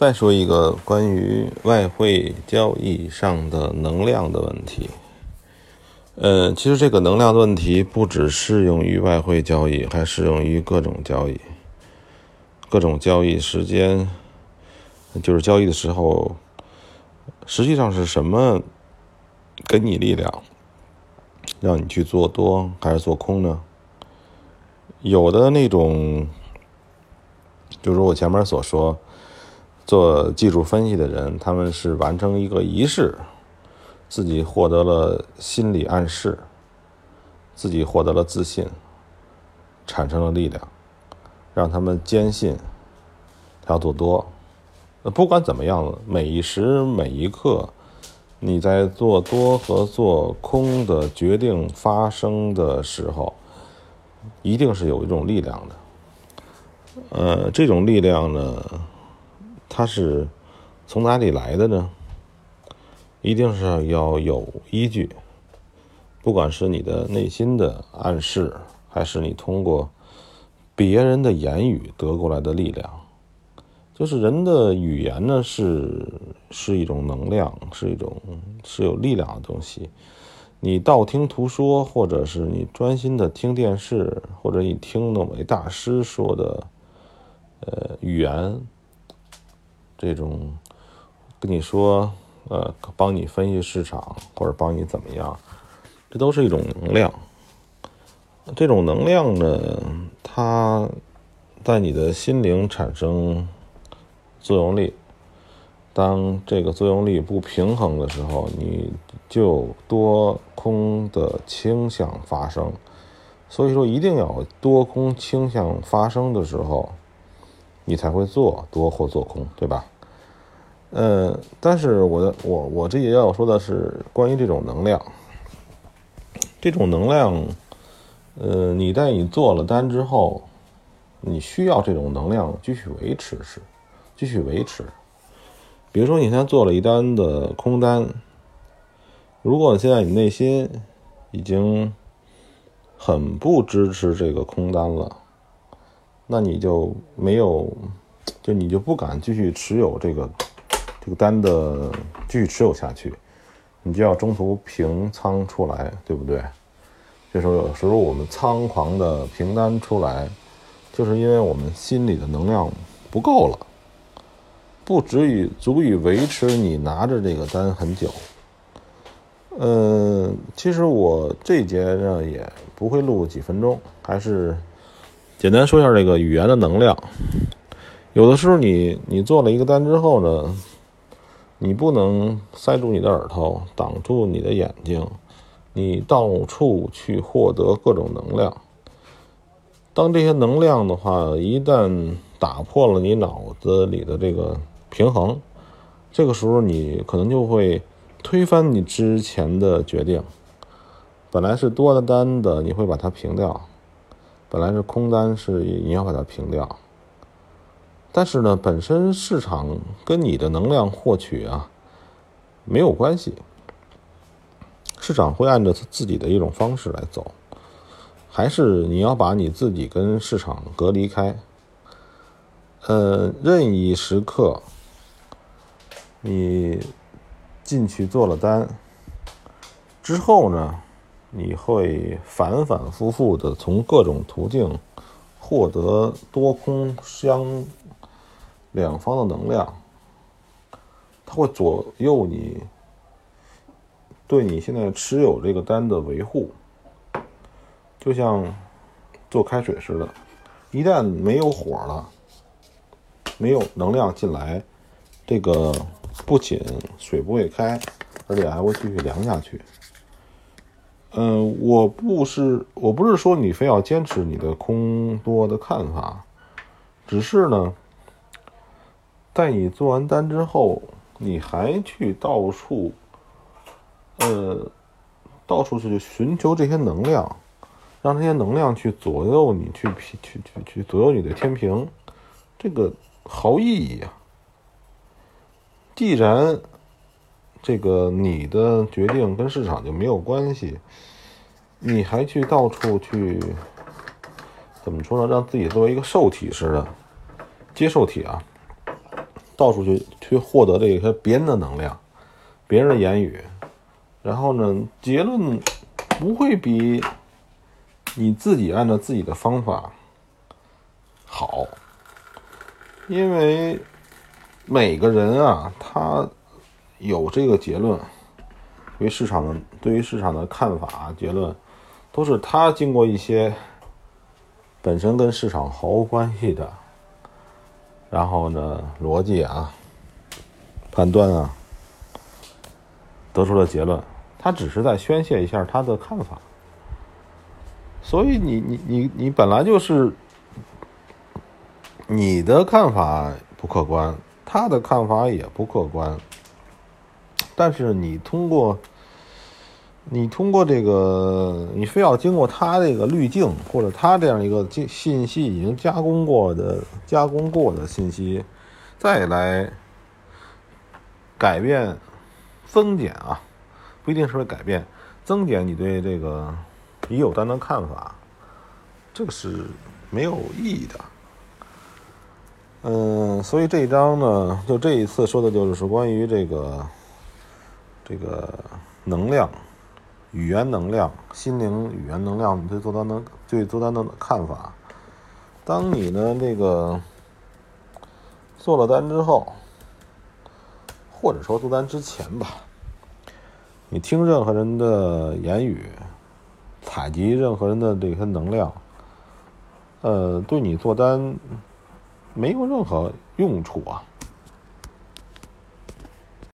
再说一个关于外汇交易上的能量的问题。呃，其实这个能量的问题不只适用于外汇交易，还适用于各种交易。各种交易时间，就是交易的时候，实际上是什么给你力量，让你去做多还是做空呢？有的那种，就是我前面所说，做技术分析的人，他们是完成一个仪式。自己获得了心理暗示，自己获得了自信，产生了力量，让他们坚信他要做多。不管怎么样，每一时每一刻，你在做多和做空的决定发生的时候，一定是有一种力量的。呃，这种力量呢，它是从哪里来的呢？一定是要有依据，不管是你的内心的暗示，还是你通过别人的言语得过来的力量，就是人的语言呢，是是一种能量，是一种是有力量的东西。你道听途说，或者是你专心的听电视，或者你听那位大师说的，呃，语言，这种跟你说。呃，帮你分析市场，或者帮你怎么样，这都是一种能量。这种能量呢，它在你的心灵产生作用力。当这个作用力不平衡的时候，你就多空的倾向发生。所以说，一定要多空倾向发生的时候，你才会做多或做空，对吧？呃，但是我的我我这也要说的是关于这种能量，这种能量，呃，你在你做了单之后，你需要这种能量继续维持是，继续维持。比如说你现在做了一单的空单，如果现在你内心已经很不支持这个空单了，那你就没有，就你就不敢继续持有这个。这个单的继续持有下去，你就要中途平仓出来，对不对？这时候有时候我们仓狂的平单出来，就是因为我们心里的能量不够了，不足以足以维持你拿着这个单很久。嗯，其实我这节呢也不会录几分钟，还是简单说一下这个语言的能量。有的时候你你做了一个单之后呢。你不能塞住你的耳朵，挡住你的眼睛，你到处去获得各种能量。当这些能量的话，一旦打破了你脑子里的这个平衡，这个时候你可能就会推翻你之前的决定。本来是多的单的，你会把它平掉；本来是空单，是你要把它平掉。但是呢，本身市场跟你的能量获取啊没有关系，市场会按照自己的一种方式来走，还是你要把你自己跟市场隔离开。呃，任意时刻你进去做了单之后呢，你会反反复复的从各种途径获得多空相。两方的能量，它会左右你对你现在持有这个单的维护，就像做开水似的，一旦没有火了，没有能量进来，这个不仅水不会开，而且还会继续凉下去。嗯，我不是我不是说你非要坚持你的空多的看法，只是呢。在你做完单之后，你还去到处，呃，到处去寻求这些能量，让这些能量去左右你，去去去去左右你的天平，这个毫无意义啊！既然这个你的决定跟市场就没有关系，你还去到处去，怎么说呢？让自己作为一个受体似的接受体啊！到处去去获得这些别人的能量，别人的言语，然后呢，结论不会比你自己按照自己的方法好，因为每个人啊，他有这个结论，对于市场的对于市场的看法结论，都是他经过一些本身跟市场毫无关系的。然后呢，逻辑啊，判断啊，得出了结论，他只是在宣泄一下他的看法。所以你你你你本来就是你的看法不客观，他的看法也不客观，但是你通过。你通过这个，你非要经过他这个滤镜，或者他这样一个信信息已经加工过的、加工过的信息，再来改变、增减啊，不一定是会改变、增减你对这个已有单的看法，这个是没有意义的。嗯，所以这一章呢，就这一次说的就是关于这个这个能量。语言能量、心灵语言能量对做单的对做单的看法。当你呢那个做了单之后，或者说做单之前吧，你听任何人的言语，采集任何人的这些能量，呃，对你做单没有任何用处啊。